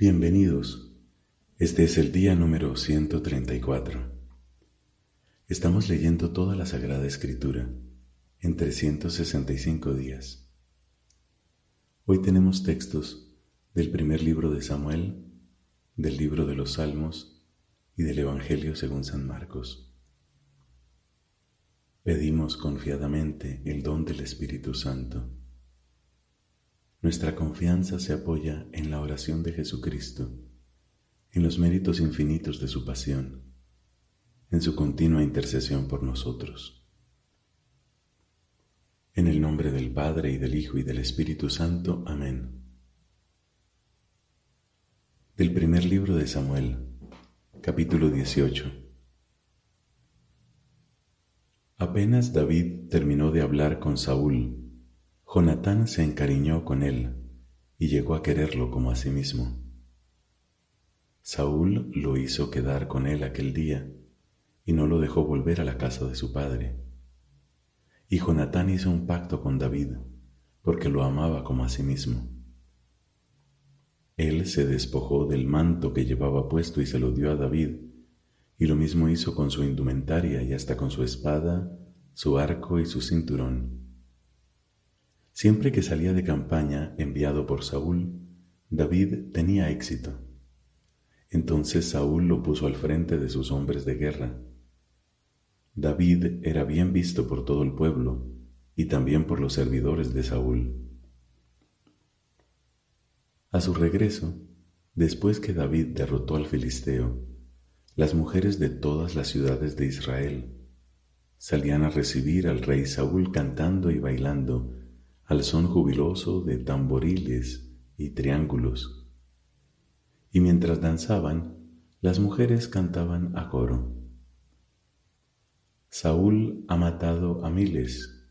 Bienvenidos. Este es el día número 134. Estamos leyendo toda la Sagrada Escritura en 365 días. Hoy tenemos textos del primer libro de Samuel, del libro de los Salmos y del Evangelio según San Marcos. Pedimos confiadamente el don del Espíritu Santo nuestra confianza se apoya en la oración de Jesucristo, en los méritos infinitos de su pasión, en su continua intercesión por nosotros. En el nombre del Padre y del Hijo y del Espíritu Santo. Amén. Del primer libro de Samuel, capítulo 18. Apenas David terminó de hablar con Saúl, Jonatán se encariñó con él y llegó a quererlo como a sí mismo. Saúl lo hizo quedar con él aquel día y no lo dejó volver a la casa de su padre. Y Jonatán hizo un pacto con David porque lo amaba como a sí mismo. Él se despojó del manto que llevaba puesto y se lo dio a David, y lo mismo hizo con su indumentaria y hasta con su espada, su arco y su cinturón. Siempre que salía de campaña enviado por Saúl, David tenía éxito. Entonces Saúl lo puso al frente de sus hombres de guerra. David era bien visto por todo el pueblo y también por los servidores de Saúl. A su regreso, después que David derrotó al filisteo, las mujeres de todas las ciudades de Israel salían a recibir al rey Saúl cantando y bailando al son jubiloso de tamboriles y triángulos. Y mientras danzaban, las mujeres cantaban a coro. Saúl ha matado a miles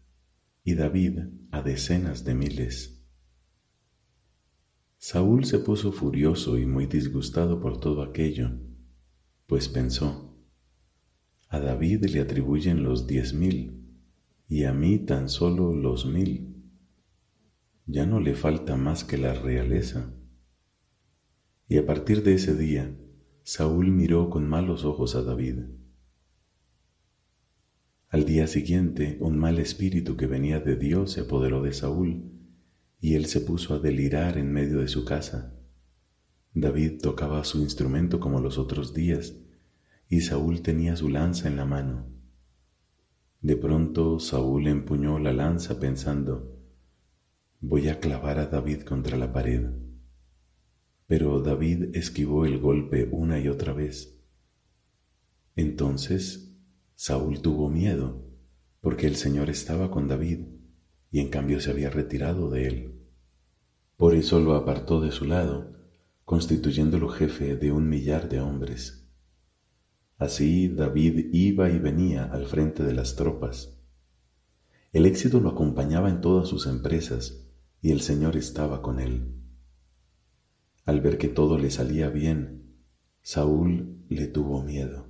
y David a decenas de miles. Saúl se puso furioso y muy disgustado por todo aquello, pues pensó, a David le atribuyen los diez mil y a mí tan solo los mil ya no le falta más que la realeza. Y a partir de ese día, Saúl miró con malos ojos a David. Al día siguiente, un mal espíritu que venía de Dios se apoderó de Saúl, y él se puso a delirar en medio de su casa. David tocaba su instrumento como los otros días, y Saúl tenía su lanza en la mano. De pronto Saúl empuñó la lanza pensando, voy a clavar a David contra la pared. Pero David esquivó el golpe una y otra vez. Entonces Saúl tuvo miedo, porque el Señor estaba con David y en cambio se había retirado de él. Por eso lo apartó de su lado, constituyéndolo jefe de un millar de hombres. Así David iba y venía al frente de las tropas. El éxito lo acompañaba en todas sus empresas y el Señor estaba con él. Al ver que todo le salía bien, Saúl le tuvo miedo.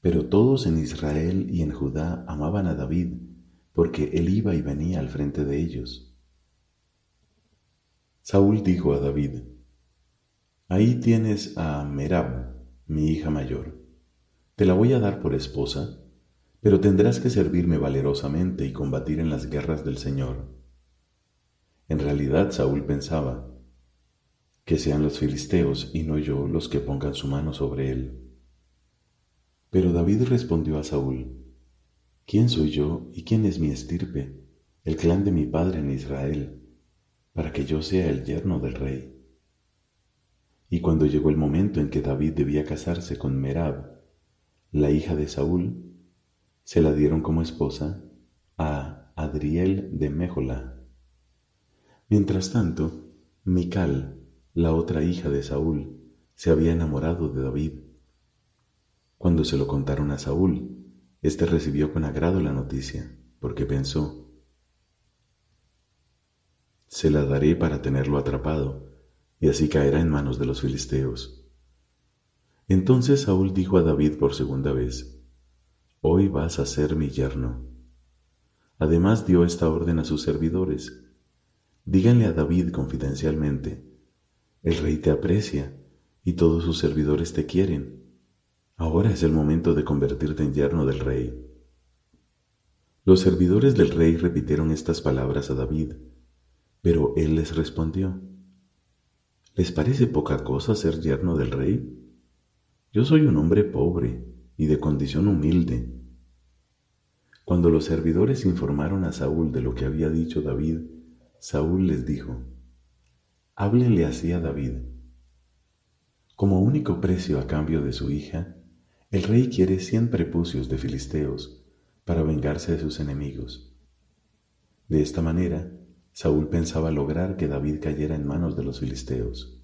Pero todos en Israel y en Judá amaban a David, porque él iba y venía al frente de ellos. Saúl dijo a David, Ahí tienes a Merab, mi hija mayor. Te la voy a dar por esposa, pero tendrás que servirme valerosamente y combatir en las guerras del Señor. Realidad Saúl pensaba, que sean los filisteos y no yo los que pongan su mano sobre él. Pero David respondió a Saúl, ¿quién soy yo y quién es mi estirpe, el clan de mi padre en Israel, para que yo sea el yerno del rey? Y cuando llegó el momento en que David debía casarse con Merab, la hija de Saúl, se la dieron como esposa a Adriel de Méjola Mientras tanto, Mical, la otra hija de Saúl, se había enamorado de David. Cuando se lo contaron a Saúl, éste recibió con agrado la noticia, porque pensó, se la daré para tenerlo atrapado, y así caerá en manos de los filisteos. Entonces Saúl dijo a David por segunda vez, Hoy vas a ser mi yerno. Además dio esta orden a sus servidores, Díganle a David confidencialmente El rey te aprecia y todos sus servidores te quieren. Ahora es el momento de convertirte en yerno del rey. Los servidores del rey repitieron estas palabras a David, pero él les respondió, ¿les parece poca cosa ser yerno del rey? Yo soy un hombre pobre y de condición humilde. Cuando los servidores informaron a Saúl de lo que había dicho David, Saúl les dijo, Háblenle así a David. Como único precio a cambio de su hija, el rey quiere cien prepucios de filisteos para vengarse de sus enemigos. De esta manera, Saúl pensaba lograr que David cayera en manos de los filisteos.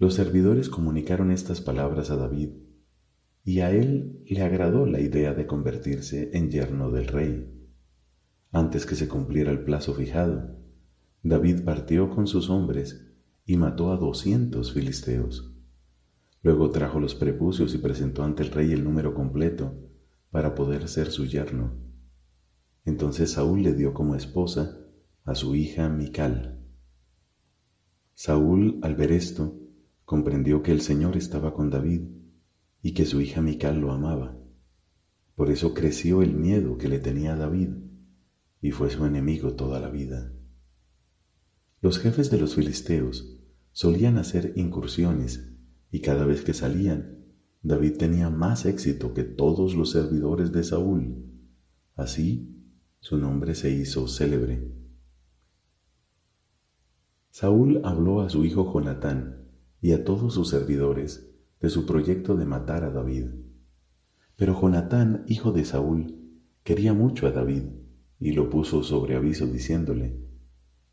Los servidores comunicaron estas palabras a David, y a él le agradó la idea de convertirse en yerno del rey. Antes que se cumpliera el plazo fijado, David partió con sus hombres y mató a doscientos filisteos. Luego trajo los prepucios y presentó ante el rey el número completo para poder ser su yerno. Entonces Saúl le dio como esposa a su hija Mical. Saúl, al ver esto, comprendió que el Señor estaba con David y que su hija Mical lo amaba. Por eso creció el miedo que le tenía a David y fue su enemigo toda la vida. Los jefes de los filisteos solían hacer incursiones y cada vez que salían David tenía más éxito que todos los servidores de Saúl. Así, su nombre se hizo célebre. Saúl habló a su hijo Jonatán y a todos sus servidores de su proyecto de matar a David. Pero Jonatán, hijo de Saúl, quería mucho a David y lo puso sobre aviso diciéndole,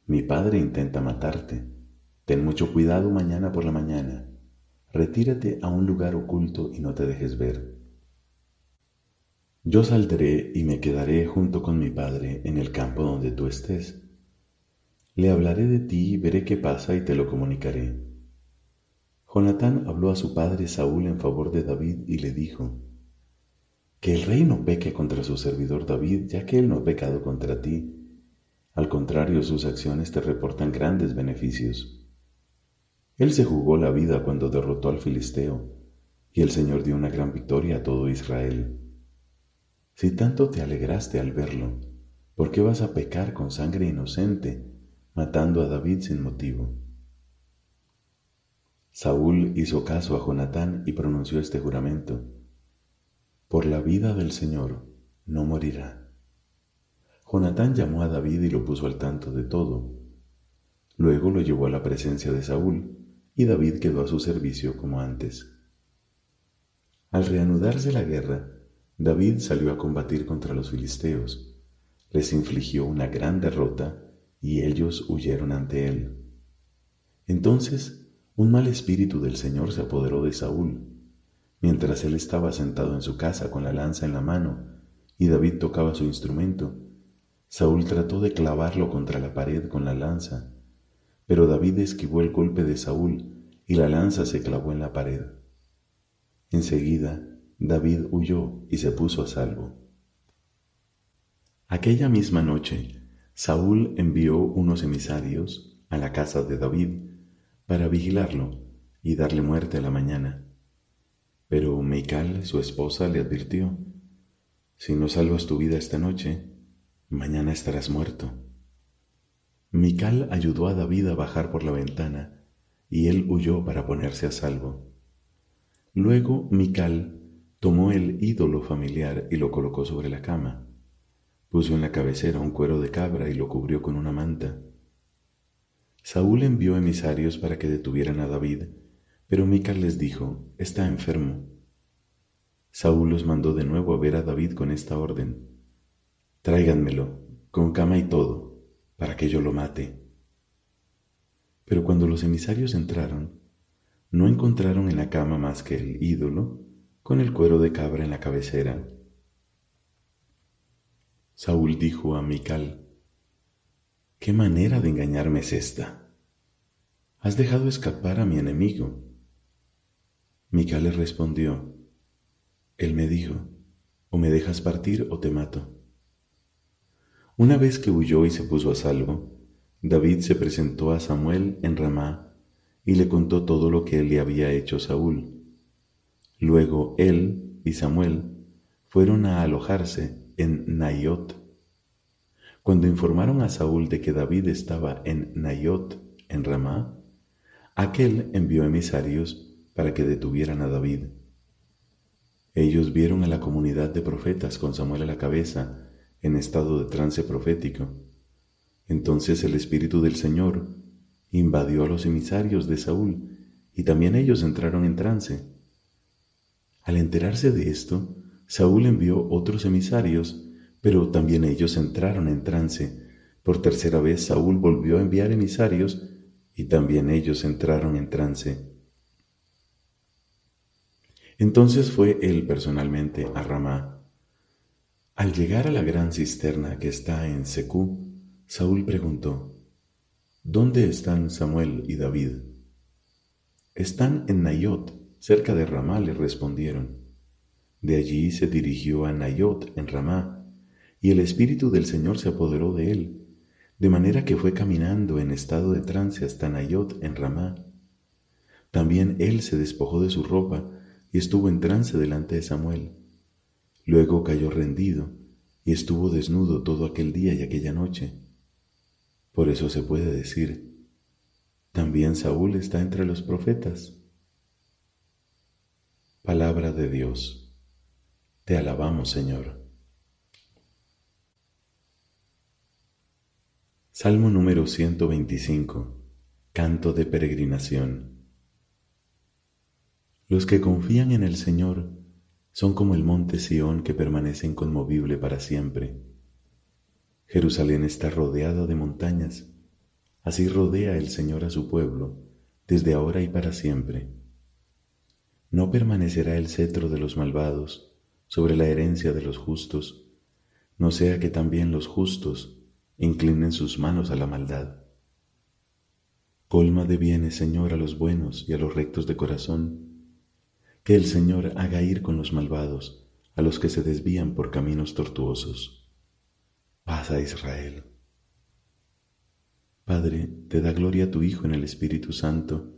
Mi padre intenta matarte, ten mucho cuidado mañana por la mañana retírate a un lugar oculto y no te dejes ver. Yo saldré y me quedaré junto con mi padre en el campo donde tú estés. Le hablaré de ti y veré qué pasa y te lo comunicaré. Jonatán habló a su padre Saúl en favor de David y le dijo, Que el rey no peque contra su servidor David, ya que él no ha pecado contra ti. Al contrario, sus acciones te reportan grandes beneficios. Él se jugó la vida cuando derrotó al filisteo, y el Señor dio una gran victoria a todo Israel. Si tanto te alegraste al verlo, ¿por qué vas a pecar con sangre inocente, matando a David sin motivo? Saúl hizo caso a Jonatán y pronunció este juramento. Por la vida del Señor no morirá. Jonatán llamó a David y lo puso al tanto de todo. Luego lo llevó a la presencia de Saúl y David quedó a su servicio como antes. Al reanudarse la guerra, David salió a combatir contra los filisteos, les infligió una gran derrota y ellos huyeron ante él. Entonces un mal espíritu del Señor se apoderó de Saúl, mientras él estaba sentado en su casa con la lanza en la mano y David tocaba su instrumento. Saúl trató de clavarlo contra la pared con la lanza, pero David esquivó el golpe de Saúl y la lanza se clavó en la pared. Enseguida, David huyó y se puso a salvo. Aquella misma noche, Saúl envió unos emisarios a la casa de David para vigilarlo y darle muerte a la mañana. Pero Mical, su esposa, le advirtió, Si no salvas tu vida esta noche, mañana estarás muerto. Mical ayudó a David a bajar por la ventana, y él huyó para ponerse a salvo. Luego Mical tomó el ídolo familiar y lo colocó sobre la cama. Puso en la cabecera un cuero de cabra y lo cubrió con una manta. Saúl envió emisarios para que detuvieran a David, pero Mical les dijo, está enfermo. Saúl los mandó de nuevo a ver a David con esta orden, tráiganmelo, con cama y todo para que yo lo mate. Pero cuando los emisarios entraron, no encontraron en la cama más que el ídolo con el cuero de cabra en la cabecera. Saúl dijo a Mical, ¿qué manera de engañarme es esta? Has dejado escapar a mi enemigo. Mical le respondió, él me dijo, o me dejas partir o te mato. Una vez que huyó y se puso a salvo, David se presentó a Samuel en Ramá y le contó todo lo que le había hecho Saúl. Luego él y Samuel fueron a alojarse en Nayot. Cuando informaron a Saúl de que David estaba en Nayot, en Ramá, aquel envió emisarios para que detuvieran a David. Ellos vieron a la comunidad de profetas con Samuel a la cabeza en estado de trance profético. Entonces el Espíritu del Señor invadió a los emisarios de Saúl y también ellos entraron en trance. Al enterarse de esto, Saúl envió otros emisarios, pero también ellos entraron en trance. Por tercera vez Saúl volvió a enviar emisarios y también ellos entraron en trance. Entonces fue él personalmente a Ramá. Al llegar a la gran cisterna que está en Secú, Saúl preguntó, ¿Dónde están Samuel y David? Están en Nayot, cerca de Ramá, le respondieron. De allí se dirigió a Nayot en Ramá, y el Espíritu del Señor se apoderó de él, de manera que fue caminando en estado de trance hasta Nayot en Ramá. También él se despojó de su ropa y estuvo en trance delante de Samuel. Luego cayó rendido y estuvo desnudo todo aquel día y aquella noche. Por eso se puede decir, también Saúl está entre los profetas. Palabra de Dios. Te alabamos, Señor. Salmo número 125. Canto de peregrinación. Los que confían en el Señor son como el monte Sión que permanece inconmovible para siempre. Jerusalén está rodeada de montañas, así rodea el Señor a su pueblo, desde ahora y para siempre. No permanecerá el cetro de los malvados sobre la herencia de los justos, no sea que también los justos inclinen sus manos a la maldad. Colma de bienes, Señor, a los buenos y a los rectos de corazón, que el Señor haga ir con los malvados a los que se desvían por caminos tortuosos paz a Israel. Padre, te da gloria a tu Hijo en el Espíritu Santo,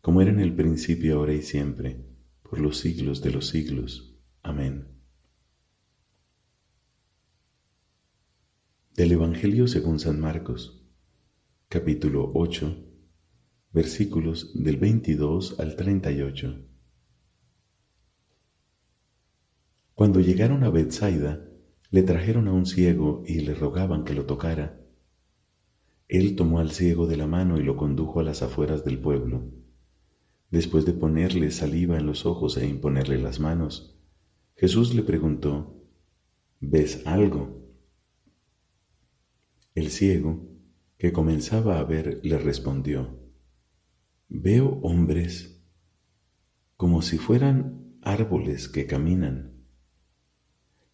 como era en el principio, ahora y siempre, por los siglos de los siglos. Amén. Del Evangelio según San Marcos, capítulo 8, versículos del 22 al 38. Cuando llegaron a Bethsaida, le trajeron a un ciego y le rogaban que lo tocara. Él tomó al ciego de la mano y lo condujo a las afueras del pueblo. Después de ponerle saliva en los ojos e imponerle las manos, Jesús le preguntó, ¿ves algo? El ciego, que comenzaba a ver, le respondió, veo hombres como si fueran árboles que caminan.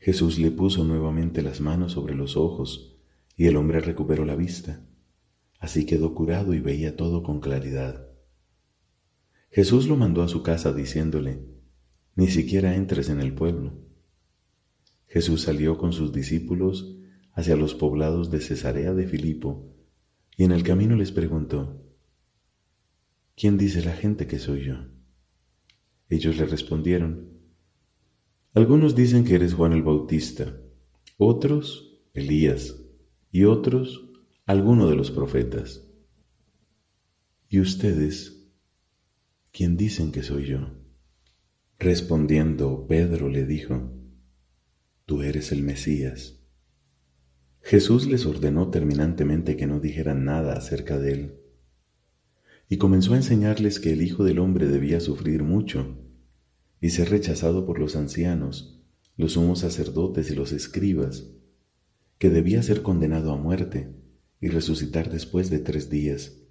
Jesús le puso nuevamente las manos sobre los ojos y el hombre recuperó la vista. Así quedó curado y veía todo con claridad. Jesús lo mandó a su casa diciéndole, ni siquiera entres en el pueblo. Jesús salió con sus discípulos hacia los poblados de Cesarea de Filipo y en el camino les preguntó, ¿quién dice la gente que soy yo? Ellos le respondieron, algunos dicen que eres Juan el Bautista, otros Elías y otros alguno de los profetas. ¿Y ustedes quién dicen que soy yo? Respondiendo, Pedro le dijo, Tú eres el Mesías. Jesús les ordenó terminantemente que no dijeran nada acerca de él, y comenzó a enseñarles que el Hijo del Hombre debía sufrir mucho y ser rechazado por los ancianos, los sumos sacerdotes y los escribas, que debía ser condenado a muerte y resucitar después de tres días.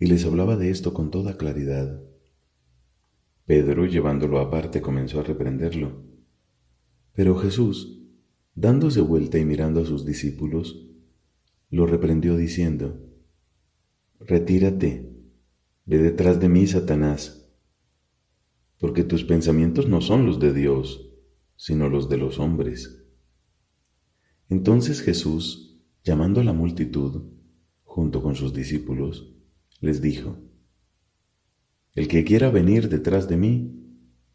Y les hablaba de esto con toda claridad. Pedro, llevándolo aparte, comenzó a reprenderlo. Pero Jesús, dándose vuelta y mirando a sus discípulos, lo reprendió diciendo, Retírate, ve detrás de mí, Satanás porque tus pensamientos no son los de Dios, sino los de los hombres. Entonces Jesús, llamando a la multitud, junto con sus discípulos, les dijo, El que quiera venir detrás de mí,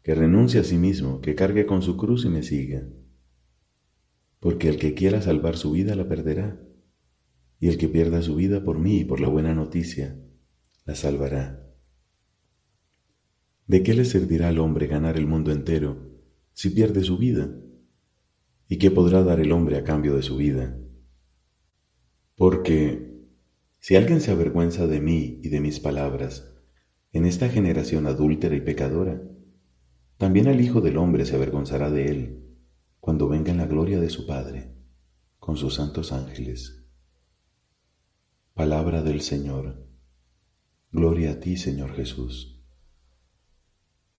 que renuncie a sí mismo, que cargue con su cruz y me siga. Porque el que quiera salvar su vida la perderá, y el que pierda su vida por mí y por la buena noticia, la salvará. ¿De qué le servirá al hombre ganar el mundo entero si pierde su vida? ¿Y qué podrá dar el hombre a cambio de su vida? Porque si alguien se avergüenza de mí y de mis palabras en esta generación adúltera y pecadora, también el Hijo del Hombre se avergonzará de él cuando venga en la gloria de su Padre con sus santos ángeles. Palabra del Señor. Gloria a ti, Señor Jesús.